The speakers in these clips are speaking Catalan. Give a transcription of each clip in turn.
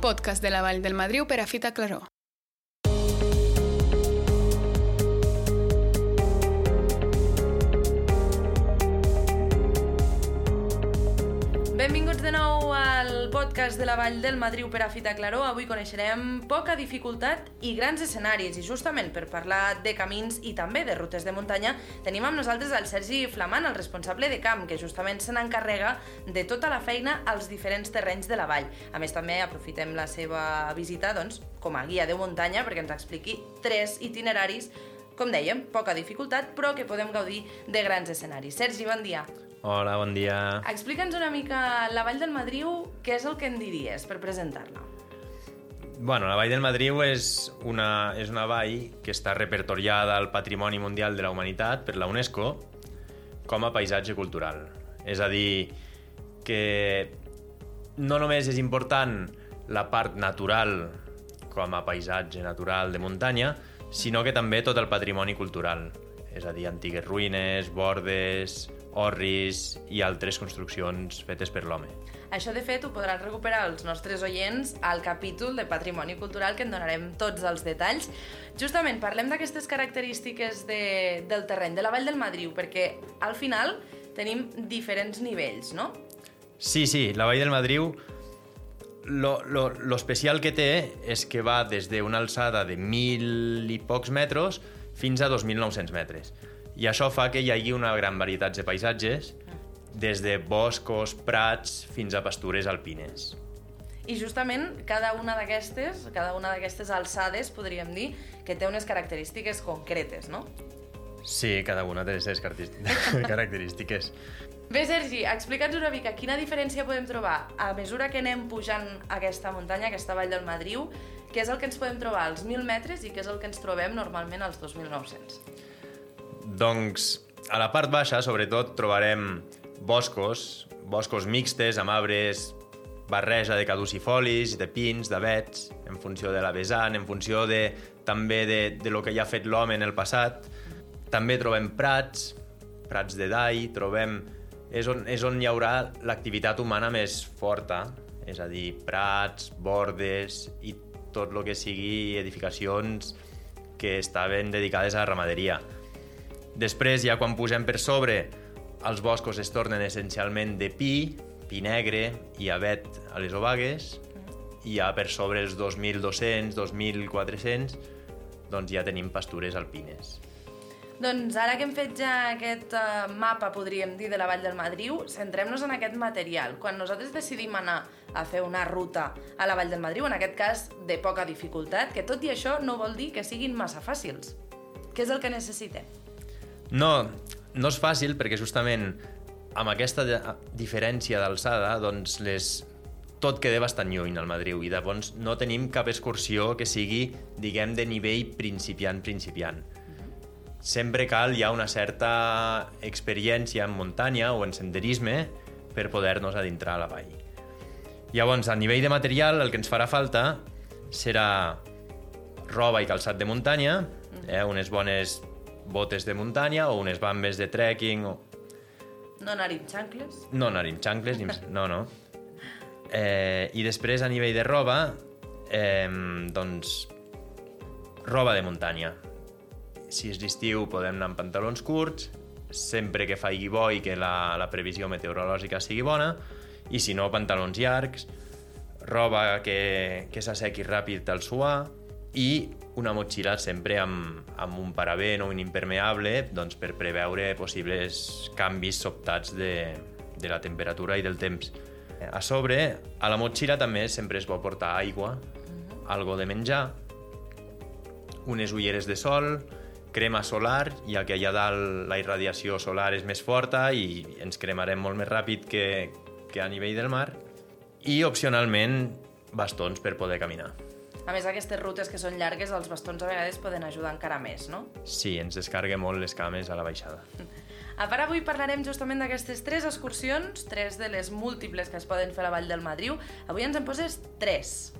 podcast de la Vall del Madriu per a Fita Claró. Benvinguts de nou al podcast de la Vall del Madriu per a Fita Claró. Avui coneixerem poca dificultat i grans escenaris. I justament per parlar de camins i també de rutes de muntanya, tenim amb nosaltres el Sergi Flamant, el responsable de camp, que justament se n'encarrega de tota la feina als diferents terrenys de la vall. A més, també aprofitem la seva visita doncs, com a guia de muntanya perquè ens expliqui tres itineraris com dèiem, poca dificultat, però que podem gaudir de grans escenaris. Sergi, bon dia. Hola, bon dia. Explica'ns una mica la Vall del Madriu, què és el que en diries per presentar-la? Bueno, la Vall del Madriu és una, és una vall que està repertoriada al Patrimoni Mundial de la Humanitat per la UNESCO com a paisatge cultural. És a dir, que no només és important la part natural com a paisatge natural de muntanya, sinó que també tot el patrimoni cultural. És a dir, antigues ruïnes, bordes, orris i altres construccions fetes per l'home. Això, de fet, ho podran recuperar els nostres oients al capítol de Patrimoni Cultural, que en donarem tots els detalls. Justament, parlem d'aquestes característiques de, del terreny, de la Vall del Madriu, perquè al final tenim diferents nivells, no? Sí, sí, la Vall del Madriu lo, lo, lo especial que té és que va des d'una alçada de 1.000 i pocs metres fins a 2.900 metres. I això fa que hi hagi una gran varietat de paisatges, des de boscos, prats, fins a pastures alpines. I justament cada una d'aquestes, cada una d'aquestes alçades, podríem dir, que té unes característiques concretes, no? Sí, cada una té les seves característiques. Bé, Sergi, explica'ns una mica quina diferència podem trobar a mesura que anem pujant aquesta muntanya, aquesta vall del Madriu, què és el que ens podem trobar als 1.000 metres i què és el que ens trobem normalment als 2.900? Doncs a la part baixa, sobretot, trobarem boscos, boscos mixtes amb arbres barreja de caducifolis, de pins, d'avets, en funció de la vessant, en funció de, també de, de lo que ja ha fet l'home en el passat. També trobem prats, prats de dai, trobem... És on, és on hi haurà l'activitat humana més forta, és a dir, prats, bordes i tot el que sigui edificacions que estaven dedicades a la ramaderia. Després, ja quan posem per sobre, els boscos es tornen essencialment de pi, pi negre i avet a les obagues, i ja per sobre els 2.200, 2.400, doncs ja tenim pastures alpines. Doncs ara que hem fet ja aquest uh, mapa, podríem dir, de la Vall del Madriu, centrem-nos en aquest material. Quan nosaltres decidim anar a fer una ruta a la Vall del Madriu, en aquest cas de poca dificultat, que tot i això no vol dir que siguin massa fàcils. Què és el que necessitem? No, no és fàcil perquè justament amb aquesta diferència d'alçada doncs les, tot queda bastant lluny al Madriu i llavors no tenim cap excursió que sigui, diguem, de nivell principiant-principiant. Sempre cal ja una certa experiència en muntanya o en senderisme per poder-nos adentrar a la vall. Llavors, a nivell de material, el que ens farà falta serà roba i calçat de muntanya, eh, unes bones botes de muntanya o unes bambes de trekking. O... No anar-hi amb xancles? No anar-hi amb xancles, no, no. Eh, I després, a nivell de roba, eh, doncs, roba de muntanya. Si és l'estiu podem anar amb pantalons curts, sempre que faigui bo i que la, la previsió meteorològica sigui bona, i si no, pantalons llargs, roba que, que s'assequi ràpid al suar, i una motxilla sempre amb, amb un paravent o un impermeable doncs, per preveure possibles canvis sobtats de, de la temperatura i del temps. A sobre, a la motxilla també sempre es pot portar aigua, algo de menjar, unes ulleres de sol, crema solar, ja que allà dalt la irradiació solar és més forta i ens cremarem molt més ràpid que, que a nivell del mar, i opcionalment bastons per poder caminar. A més, aquestes rutes que són llargues, els bastons a vegades poden ajudar encara més, no? Sí, ens descarga molt les cames a la baixada. A part, avui parlarem justament d'aquestes tres excursions, tres de les múltiples que es poden fer a la Vall del Madriu. Avui ens en poses tres.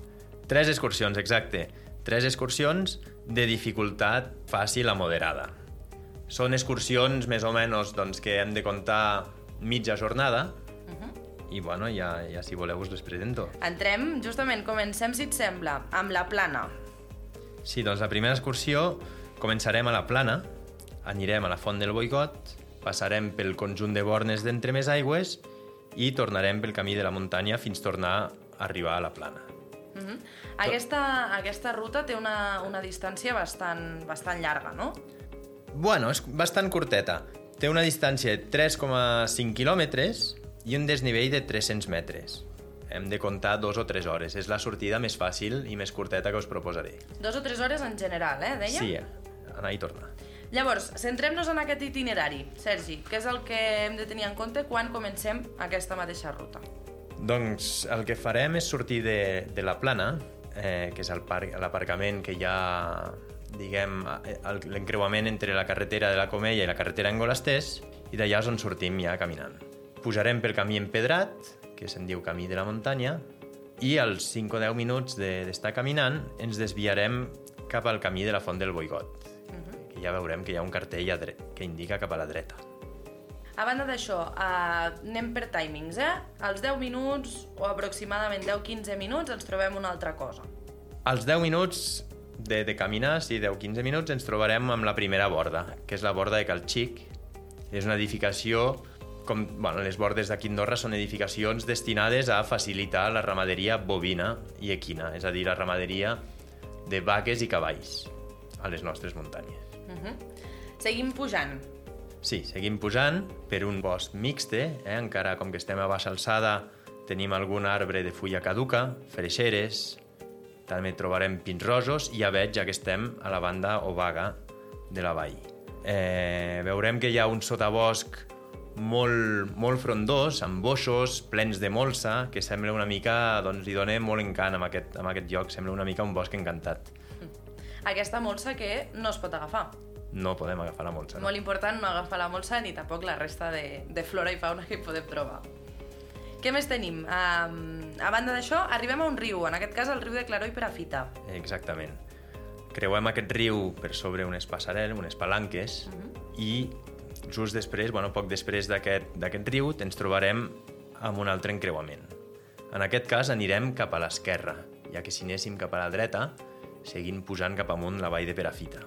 Tres excursions, exacte. Tres excursions de dificultat fàcil a moderada. Són excursions més o menys doncs, que hem de comptar mitja jornada, uh -huh. I bueno, ja, ja si voleu us les presento. Entrem, justament, comencem, si et sembla, amb la plana. Sí, doncs la primera excursió començarem a la plana, anirem a la Font del Boigot, passarem pel conjunt de bornes d'entre més aigües i tornarem pel camí de la muntanya fins tornar a arribar a la plana. Uh -huh. aquesta, aquesta ruta té una, una distància bastant, bastant llarga, no? Bueno, és bastant curteta. Té una distància de 3,5 quilòmetres i un desnivell de 300 metres. Hem de comptar dos o tres hores. És la sortida més fàcil i més curteta que us proposaré. Dos o tres hores en general, eh, deia? Sí, anar i tornar. Llavors, centrem-nos en aquest itinerari. Sergi, què és el que hem de tenir en compte quan comencem aquesta mateixa ruta? Doncs el que farem és sortir de, de la plana, eh, que és l'aparcament que hi ha diguem, l'encreuament entre la carretera de la Comella i la carretera Engolastès, i d'allà és on sortim ja caminant. Pujarem pel camí empedrat, que se'n diu camí de la muntanya, i als 5 o 10 minuts d'estar de, caminant ens desviarem cap al camí de la Font del Boigot, uh -huh. que ja veurem que hi ha un cartell que indica cap a la dreta. A banda d'això, uh, anem per timings, eh? Als 10 minuts o aproximadament 10-15 minuts ens trobem una altra cosa. Als 10 minuts de, de caminar, sí, 10-15 minuts, ens trobarem amb la primera borda, que és la borda de Calxic. És una edificació com bueno, les bordes d'aquí Andorra són edificacions destinades a facilitar la ramaderia bovina i equina, és a dir, la ramaderia de vaques i cavalls a les nostres muntanyes. Uh -huh. Seguim pujant. Sí, seguim pujant per un bosc mixte, eh? encara com que estem a baixa alçada tenim algun arbre de fulla caduca, freixeres, també trobarem pins rosos i ja veig ja que estem a la banda obaga de la vall. Eh, veurem que hi ha un sotabosc molt, molt frondós, amb boixos, plens de molsa, que sembla una mica, doncs li dona molt encant amb aquest, amb aquest lloc, sembla una mica un bosc encantat. Aquesta molsa que no es pot agafar. No podem agafar la molsa. No? Molt important no agafar la molsa ni tampoc la resta de, de flora i fauna que hi podem trobar. Què més tenim? Um, a banda d'això, arribem a un riu, en aquest cas el riu de Claró i Perafita. Exactament. Creuem aquest riu per sobre unes passarel, unes palanques, uh -huh. i just després, bueno, poc després d'aquest riu, ens trobarem amb un altre encreuament. En aquest cas anirem cap a l'esquerra, ja que si anéssim cap a la dreta, seguint pujant cap amunt la vall de Perafita.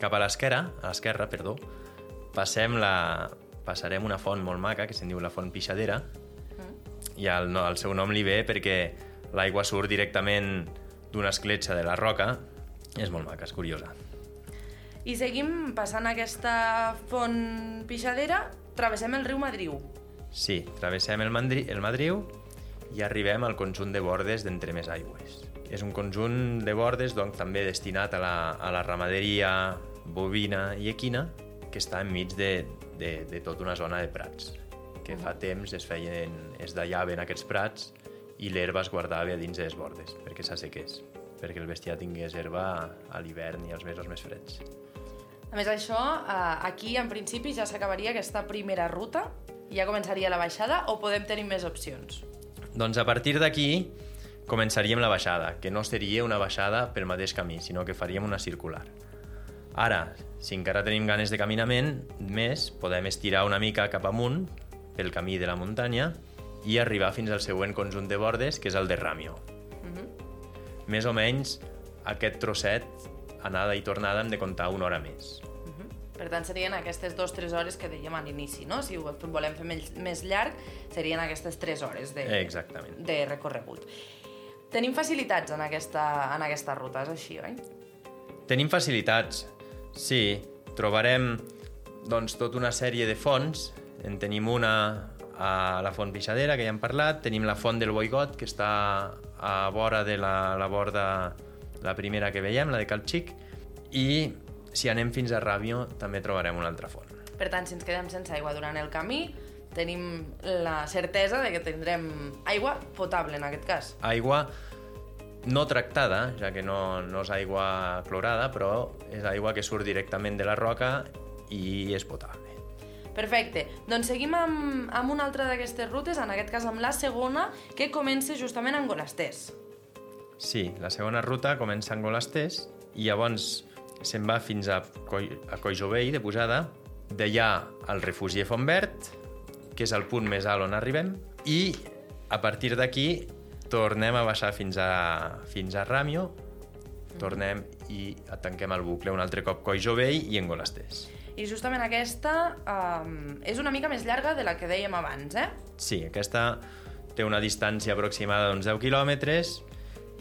Cap a l'esquerra, a l'esquerra, perdó, passem la, passarem una font molt maca que se'n diu la font Pixadera, i el, el seu nom li ve perquè l'aigua surt directament d'una escletxa de la roca. És molt maca, és curiosa. I seguim passant aquesta font pixadera, travessem el riu Madriu. Sí, travessem el, Mandri, el Madriu i arribem al conjunt de bordes d'entre més aigües. És un conjunt de bordes doncs, també destinat a la, a la ramaderia bovina i equina que està enmig de, de, de tota una zona de prats que fa temps es feien, es dallaven aquests prats i l'herba es guardava dins de les bordes perquè s'assequés, perquè el bestiar tingués herba a l'hivern i als mesos més freds. A més això, eh, aquí en principi ja s'acabaria aquesta primera ruta i ja començaria la baixada o podem tenir més opcions? Doncs a partir d'aquí començaríem la baixada, que no seria una baixada pel mateix camí, sinó que faríem una circular. Ara, si encara tenim ganes de caminament, més, podem estirar una mica cap amunt pel camí de la muntanya i arribar fins al següent conjunt de bordes, que és el de Ràmio. Uh -huh. Més o menys, aquest trosset, anada i tornada, hem de comptar una hora més. Uh -huh. Per tant, serien aquestes dues o tres hores que dèiem a l'inici, no? Si ho volem fer més, més llarg, serien aquestes tres hores de, Exactament. de recorregut. Tenim facilitats en aquesta, en aquesta ruta, és així, oi? Tenim facilitats, sí. Trobarem doncs, tota una sèrie de fonts en tenim una a la Font Pixadera, que ja hem parlat, tenim la Font del Boigot, que està a vora de la, la borda, la primera que veiem, la de Calxic, i si anem fins a Ràbio també trobarem una altra font. Per tant, si ens quedem sense aigua durant el camí, tenim la certesa de que tindrem aigua potable en aquest cas. Aigua no tractada, ja que no, no és aigua clorada, però és aigua que surt directament de la roca i és potable. Perfecte. Doncs seguim amb, amb una altra d'aquestes rutes, en aquest cas amb la segona, que comença justament a Angolastès. Sí, la segona ruta comença a Angolastès i llavors se'n va fins a, Coi, a Coixovell, de posada, d'allà al refugi de Fontverd, que és el punt més alt on arribem, i a partir d'aquí tornem a baixar fins a, fins a Ràmio, tornem i tanquem el bucle un altre cop Coll Jovell i Engolasters. I justament aquesta um, és una mica més llarga de la que dèiem abans, eh? Sí, aquesta té una distància aproximada d'uns 10 quilòmetres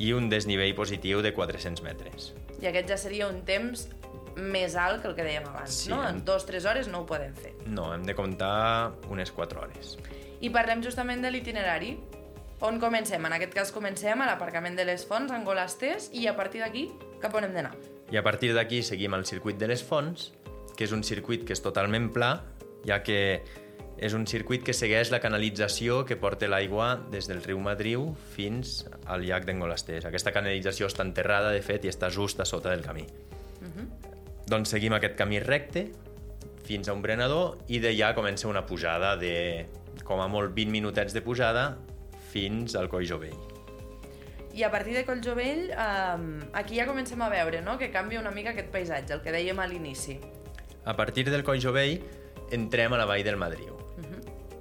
i un desnivell positiu de 400 metres. I aquest ja seria un temps més alt que el que dèiem abans, Sí, no? en- dues, tres hores no ho podem fer. No, hem de comptar unes 4 hores. I parlem justament de l'itinerari. On comencem? En aquest cas comencem a l'aparcament de les Fonts, en Golasters, i a partir d'aquí, cap on hem d'anar? I a partir d'aquí seguim el circuit de les fonts, que és un circuit que és totalment pla, ja que és un circuit que segueix la canalització que porta l'aigua des del riu Madriu fins al llac d'Engolasters. Aquesta canalització està enterrada, de fet, i està just a sota del camí. Doncs seguim aquest camí recte fins a un brenador i d'allà comença una pujada de, com a molt, 20 minutets de pujada fins al Coll Jovell. I a partir de Colljovell, um, aquí ja comencem a veure no? que canvia una mica aquest paisatge, el que dèiem a l'inici. A partir del Coll Jovell entrem a la vall del Madriu.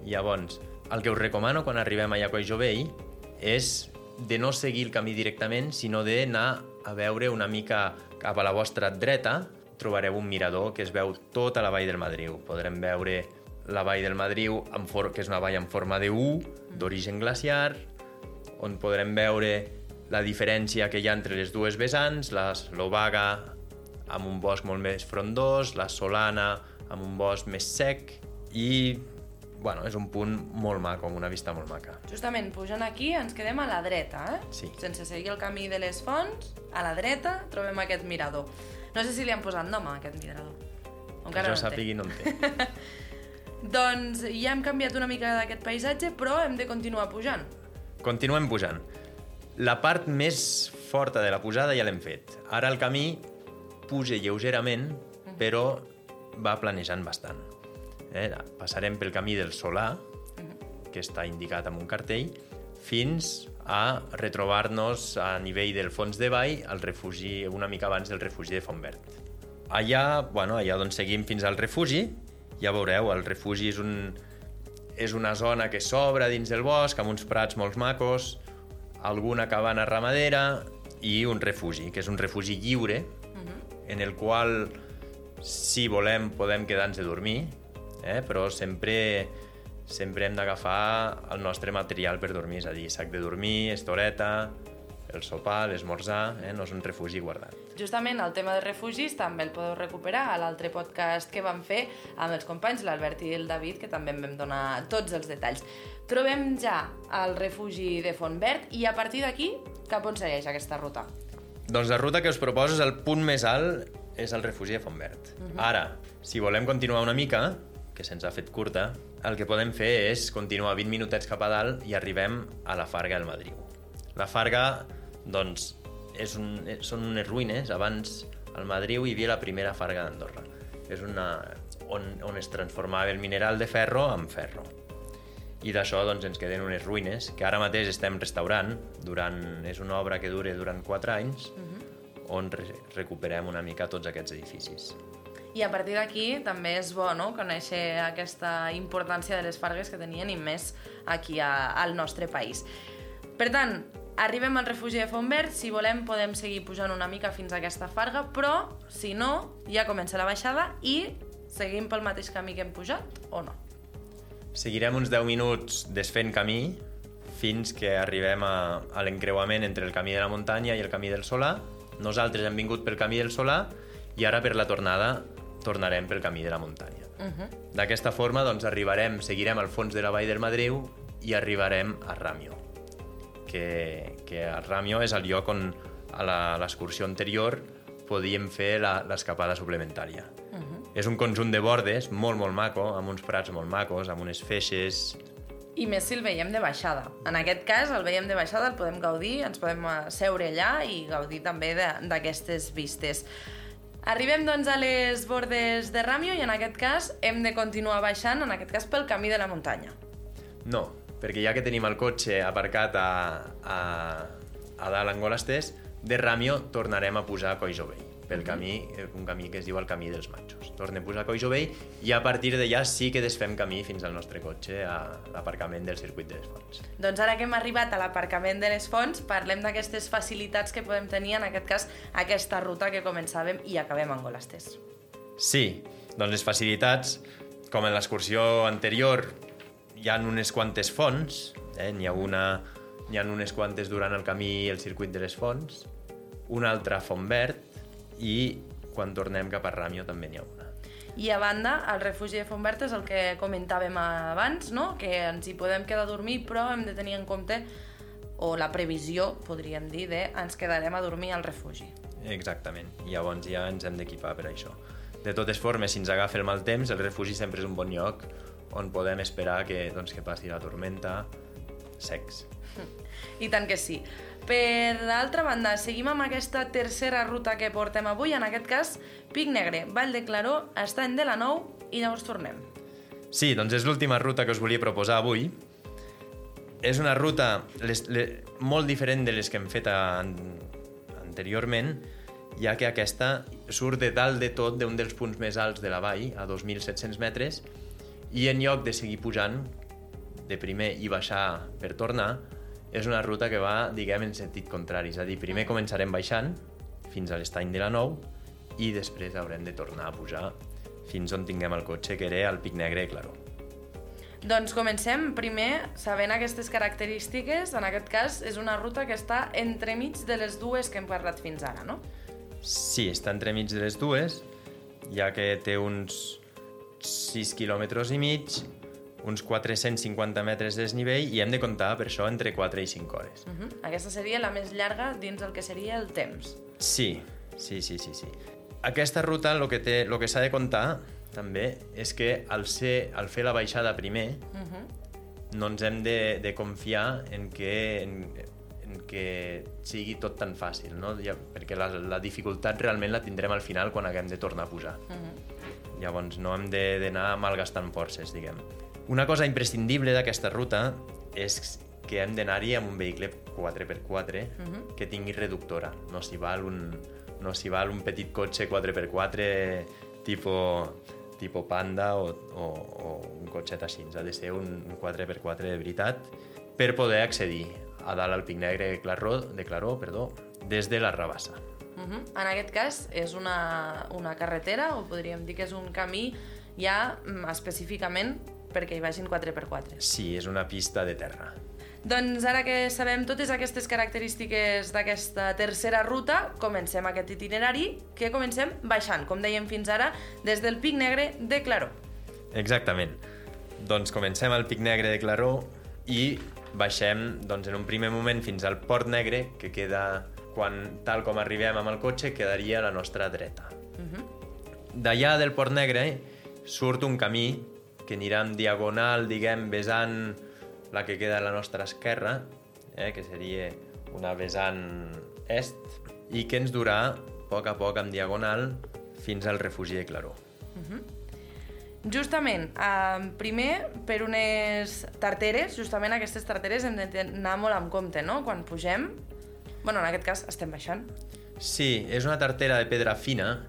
Llavors, el que us recomano quan arribem a Coll Jovell és de no seguir el camí directament, sinó d'anar a veure una mica cap a la vostra dreta, trobareu un mirador que es veu tota la vall del Madriu. Podrem veure la vall del Madriu, que és una vall en forma de U, d'origen glaciar, on podrem veure la diferència que hi ha entre les dues vessants, la Slovaga amb un bosc molt més frondós, la Solana amb un bosc més sec i bueno, és un punt molt maco, amb una vista molt maca. Justament, pujant aquí ens quedem a la dreta, eh? Sí. Sense seguir el camí de les fonts, a la dreta trobem aquest mirador. No sé si li han posat nom a aquest mirador. O Que Encara jo no sàpigui no en té. Doncs ja hem canviat una mica d'aquest paisatge, però hem de continuar pujant. Continuem pujant. La part més forta de la pujada ja l'hem fet. Ara el camí puja lleugerament, però va planejant bastant. Eh? Passarem pel camí del Solà, que està indicat amb un cartell, fins a retrobar-nos a nivell del fons de vall al refugi, una mica abans del refugi de Fontverd. Allà, bueno, allà doncs seguim fins al refugi, ja veureu, el refugi és, un, és una zona que s'obre dins del bosc, amb uns prats molt macos, alguna cabana ramadera i un refugi, que és un refugi lliure, en el qual, si volem, podem quedar-nos a dormir, eh? però sempre, sempre hem d'agafar el nostre material per dormir, és a dir, sac de dormir, estoreta, el sopar, l'esmorzar, eh? no és un refugi guardat. Justament el tema de refugis també el podeu recuperar a l'altre podcast que vam fer amb els companys, l'Albert i el David, que també en vam donar tots els detalls. Trobem ja el refugi de Fontverd i a partir d'aquí, cap on segueix aquesta ruta? Doncs la ruta que us proposo és el punt més alt, és el refugi de Fontverd. Ara, si volem continuar una mica, que se'ns ha fet curta, el que podem fer és continuar 20 minutets cap a dalt i arribem a la Farga del Madriu. La Farga, doncs, és un, eh, són unes ruïnes. Abans, al Madriu, hi havia la primera Farga d'Andorra. És una, on, on es transformava el mineral de ferro en ferro i d'això doncs, ens queden unes ruïnes que ara mateix estem restaurant. Durant, és una obra que dura durant 4 anys on re recuperem una mica tots aquests edificis. I a partir d'aquí també és bo no? conèixer aquesta importància de les fargues que tenien i més aquí a, al nostre país. Per tant, arribem al refugi de Fontverd, si volem podem seguir pujant una mica fins a aquesta farga, però si no, ja comença la baixada i seguim pel mateix camí que hem pujat o no? Seguirem uns 10 minuts desfent camí fins que arribem a, a l'encreuament entre el camí de la muntanya i el camí del Solà. Nosaltres hem vingut pel camí del Solà i ara per la tornada tornarem pel camí de la muntanya. Uh -huh. D'aquesta forma doncs, arribarem, seguirem al fons de la vall del Madriu i arribarem a Ràmio, que, que a Ràmio és el lloc on a l'excursió anterior podíem fer la- l'escapada suplementària. Uh -huh. És un conjunt de bordes molt, molt maco, amb uns prats molt macos, amb unes feixes... I més si el veiem de baixada. En aquest cas, el veiem de baixada, el podem gaudir, ens podem eh, seure allà i gaudir també de- d'aquestes vistes. Arribem, doncs, a les bordes de Ràmio i en aquest cas hem de continuar baixant, en aquest cas pel camí de la muntanya. No, perquè ja que tenim el cotxe aparcat a, a, a dalt a Angolastès, de Ràmio tornarem a posar a Coll Jovell. Pel camí, eh, un camí que es diu el camí dels matxos. Tornem a Coix Vell i a partir d'allà sí que desfem camí fins al nostre cotxe a l'aparcament del circuit de les Fonts. Doncs ara que hem arribat a l'aparcament de les fonts, parlem d'aquestes facilitats que podem tenir, en aquest cas, aquesta ruta que començàvem i acabem en Golasters. Sí, doncs les facilitats, com en l'excursió anterior, hi ha unes quantes fonts, eh? n'hi ha una n'hi ha unes quantes durant el camí el circuit de les fonts, una altra font verd i quan tornem cap a Ràmio també n'hi ha una. I a banda, el refugi de Fontvert és el que comentàvem abans, no? que ens hi podem quedar a dormir, però hem de tenir en compte, o la previsió, podríem dir, de ens quedarem a dormir al refugi. Exactament, i llavors ja ens hem d'equipar per això. De totes formes, si ens agafa el mal temps, el refugi sempre és un bon lloc on podem esperar que, doncs, que passi la tormenta secs. I tant que sí. Per l'altra banda, seguim amb aquesta tercera ruta que portem avui, en aquest cas, Pic Negre, Vall de Claró, Estany de la Nou, i llavors tornem. Sí, doncs és l'última ruta que us volia proposar avui. És una ruta les, les, molt diferent de les que hem fet an, anteriorment, ja que aquesta surt de dalt de tot d'un dels punts més alts de la vall, a 2.700 metres, i en lloc de seguir pujant de primer i baixar per tornar, és una ruta que va, diguem, en sentit contrari. És a dir, primer començarem baixant fins a l'estany de la Nou i després haurem de tornar a pujar fins on tinguem el cotxe, que era al Pic Negre de Claró. Doncs comencem primer sabent aquestes característiques. En aquest cas, és una ruta que està entremig de les dues que hem parlat fins ara, no? Sí, està entremig de les dues, ja que té uns 6 quilòmetres i mig, uns 450 metres de desnivell i hem de comptar per això entre 4 i 5 hores. Uh -huh. Aquesta seria la més llarga dins el que seria el temps. Sí, sí, sí, sí. sí. Aquesta ruta el que, té, el que s'ha de comptar també és que al, ser, al fer la baixada primer Uh -huh. no ens hem de, de confiar en que, en, en que sigui tot tan fàcil, no? Ja, perquè la, la dificultat realment la tindrem al final quan haguem de tornar a pujar. Uh -huh. Llavors no hem d'anar malgastant forces, diguem. Una cosa imprescindible d'aquesta ruta és que hem d'anar-hi amb un vehicle 4x4 Uh -huh. que tingui reductora. No s'hi val un, no val un petit cotxe 4x4 tipo, tipo Panda o, o, o un cotxet així. Ha de ser un, un 4x4 de veritat per poder accedir a dalt al Pic Negre de Claró, de Claró perdó, des de la Rabassa. Uh -huh. En aquest cas, és una, una carretera, o podríem dir que és un camí ja mm, específicament perquè hi vagin 4x4. Sí, és una pista de terra. Doncs ara que sabem totes aquestes característiques d'aquesta tercera ruta, comencem aquest itinerari, que comencem baixant, com dèiem fins ara, des del Pic Negre de Claró. Exactament. Doncs comencem al Pic Negre de Claró i baixem doncs, en un primer moment fins al Port Negre, que queda, quan tal com arribem amb el cotxe, quedaria a la nostra dreta. Uh -huh. D'allà del Port Negre surt un camí que anirà en diagonal, diguem, vessant la que queda a la nostra esquerra, eh, que seria una vessant est, i que ens durà a poc a poc en diagonal fins al refugi de Claró. Justament, eh, primer, per unes tarteres, justament aquestes tarteres hem d'anar molt en compte, no?, quan pugem. bueno, en aquest cas estem baixant. Sí, és una tartera de pedra fina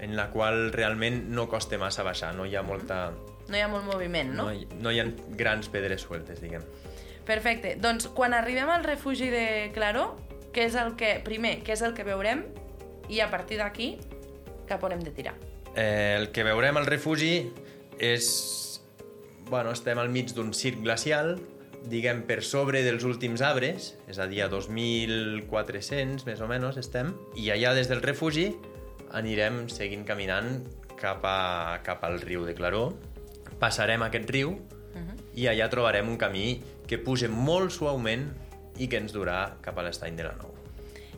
en la qual realment no costa massa baixar, no hi ha molta... No hi ha molt moviment, no? No hi, no hi ha grans pedres sueltes, diguem. Perfecte. Doncs quan arribem al refugi de Claró, què és el que, primer, què és el que veurem i a partir d'aquí cap on hem de tirar. Eh, el que veurem al refugi és... Bueno, estem al mig d'un circ glacial, diguem, per sobre dels últims arbres, és a dir, a 2.400, més o menys, estem, i allà des del refugi anirem seguint caminant cap, a, cap al riu de Claró, passarem aquest riu Uh -huh. i allà trobarem un camí que puja molt suaument i que ens durà cap a l'estany de la Nou.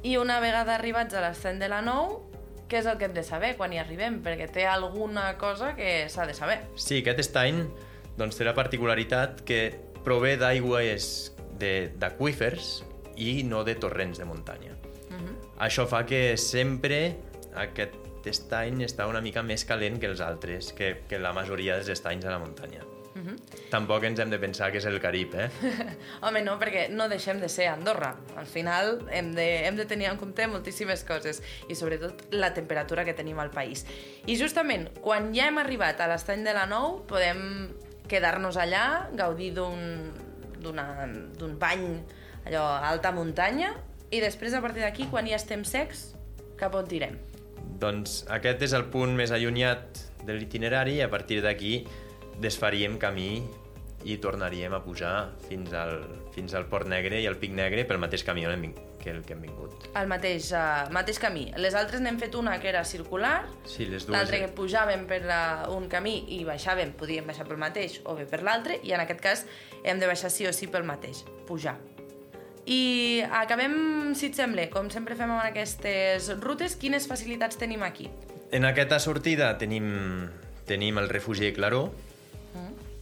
I una vegada arribats a l'estany de la Nou, què és el que hem de saber quan hi arribem? Perquè té alguna cosa que s'ha de saber. Sí, aquest estany doncs, té la particularitat que prové d'aigües de- d'aquífers i no de torrents de muntanya. Uh -huh. Això fa que sempre aquest estany està una mica més calent que els altres, que, que la majoria dels estanys a la muntanya. Uh -huh. tampoc ens hem de pensar que és el Carib, eh? Home, no, perquè no deixem de ser Andorra. Al final hem de, hem de tenir en compte moltíssimes coses i sobretot la temperatura que tenim al país. I justament, quan ja hem arribat a l'estany de la Nou, podem quedar-nos allà, gaudir d'un d'un bany allò a alta muntanya i després a partir d'aquí, quan ja estem secs, cap on tirem? Doncs aquest és el punt més allunyat de l'itinerari i a partir d'aquí desfaríem camí i tornaríem a pujar fins al, fins al Port Negre i al Pic Negre pel mateix camí on hem, que el que hem vingut. El mateix, uh, mateix camí. Les altres n'hem fet una que era circular, sí, les dues... l'altra que pujàvem per uh, un camí i baixàvem, podíem baixar pel mateix o bé per l'altre, i en aquest cas hem de baixar sí o sí pel mateix, pujar. I acabem, si et sembla, com sempre fem amb aquestes rutes, quines facilitats tenim aquí? En aquesta sortida tenim, tenim el refugi de Claró,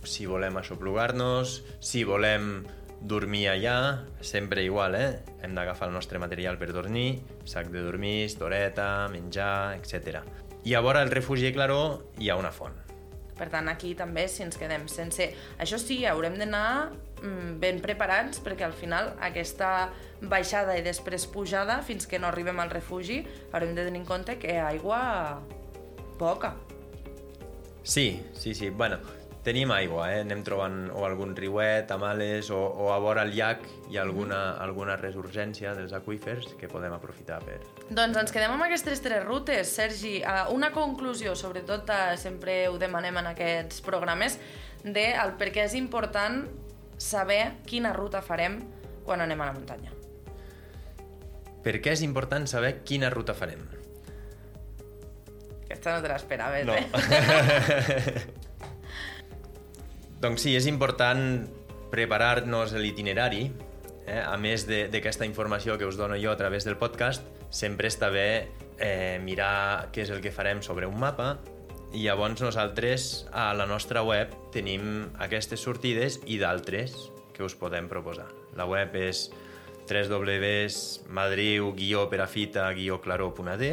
si volem aixoplugar-nos, si volem dormir allà, sempre igual, eh? Hem d'agafar el nostre material per dormir, sac de dormir, estoreta, menjar, etc. I a vora el refugi de Claró hi ha una font. Per tant, aquí també, si ens quedem sense... Això sí, haurem d'anar mm, ben preparats, perquè al final aquesta baixada i després pujada, fins que no arribem al refugi, haurem de tenir en compte que aigua poca. Sí, sí, sí. Bueno, Tenim aigua, eh? anem trobant o algun riuet a males o, o a vora el llac hi ha alguna, alguna resurgència dels aquífers que podem aprofitar per... Doncs ens quedem amb aquestes tres rutes. Sergi, uh, una conclusió, sobretot uh, sempre ho demanem en aquests programes, de el per què és important saber quina ruta farem quan anem a la muntanya. Per què és important saber quina ruta farem? Aquesta no te l'esperaves, no. eh? Doncs sí, és important preparar-nos l'itinerari. Eh? A més d'aquesta informació que us dono jo a través del podcast, sempre està bé eh, mirar què és el que farem sobre un mapa i llavors nosaltres a la nostra web tenim aquestes sortides i d'altres que us podem proposar. La web és www.madriu-perafita-claró.d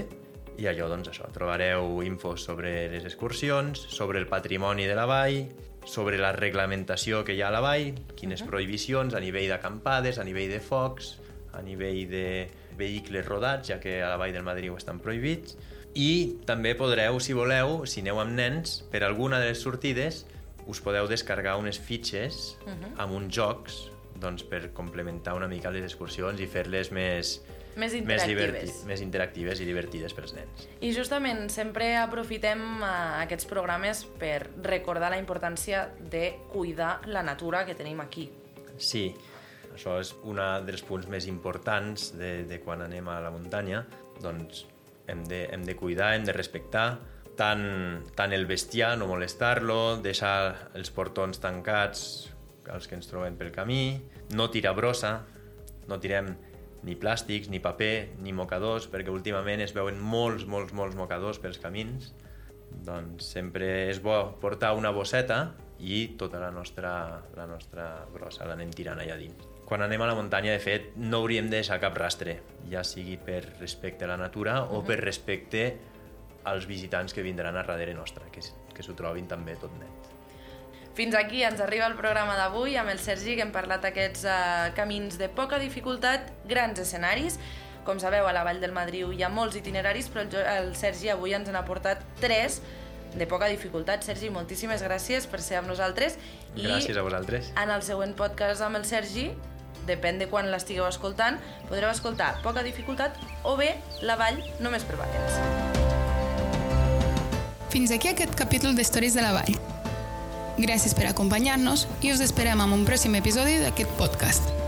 i allò, doncs això, trobareu infos sobre les excursions, sobre el patrimoni de la vall, sobre la reglamentació que hi ha a la vall, quines uh -huh. prohibicions a nivell d'acampades, a nivell de focs, a nivell de vehicles rodats, ja que a la vall del Madriu estan prohibits, i també podreu, si voleu, si aneu amb nens, per alguna de les sortides us podeu descarregar unes fitxes uh -huh. amb uns jocs doncs, per complementar una mica les excursions i fer-les més, més interactives. Més, més interactives i divertides pels nens. I justament sempre aprofitem uh, aquests programes per recordar la importància de cuidar la natura que tenim aquí. Sí, això és un dels punts més importants de, de quan anem a la muntanya. Doncs hem de, hem de cuidar, hem de respectar tant, tant el bestiar, no molestar-lo, deixar els portons tancats els que ens trobem pel camí, no tirar brossa, no tirem ni plàstics, ni paper, ni mocadors, perquè últimament es veuen molts, molts, molts mocadors pels camins. Doncs sempre és bo portar una bosseta i tota la nostra, la nostra brossa l'anem tirant allà dins. Quan anem a la muntanya, de fet, no hauríem de deixar cap rastre, ja sigui per respecte a la natura o per respecte als visitants que vindran a darrere nostra, que, que s'ho trobin també tot net. Fins aquí ens arriba el programa d'avui amb el Sergi, que hem parlat d'aquests uh, camins de poca dificultat, grans escenaris. Com sabeu, a la Vall del Madriu hi ha molts itineraris, però el, el Sergi avui ens n'ha portat tres de poca dificultat. Sergi, moltíssimes gràcies per ser amb nosaltres. Gràcies a vosaltres. En el següent podcast amb el Sergi, depèn de quan l'estigueu escoltant, podreu escoltar Poca dificultat o bé La Vall només per valents. Fins aquí aquest capítol d'Històries de la Vall. Gràcies per acompanyar-nos i us esperem en un pròxim episodi d'aquest podcast.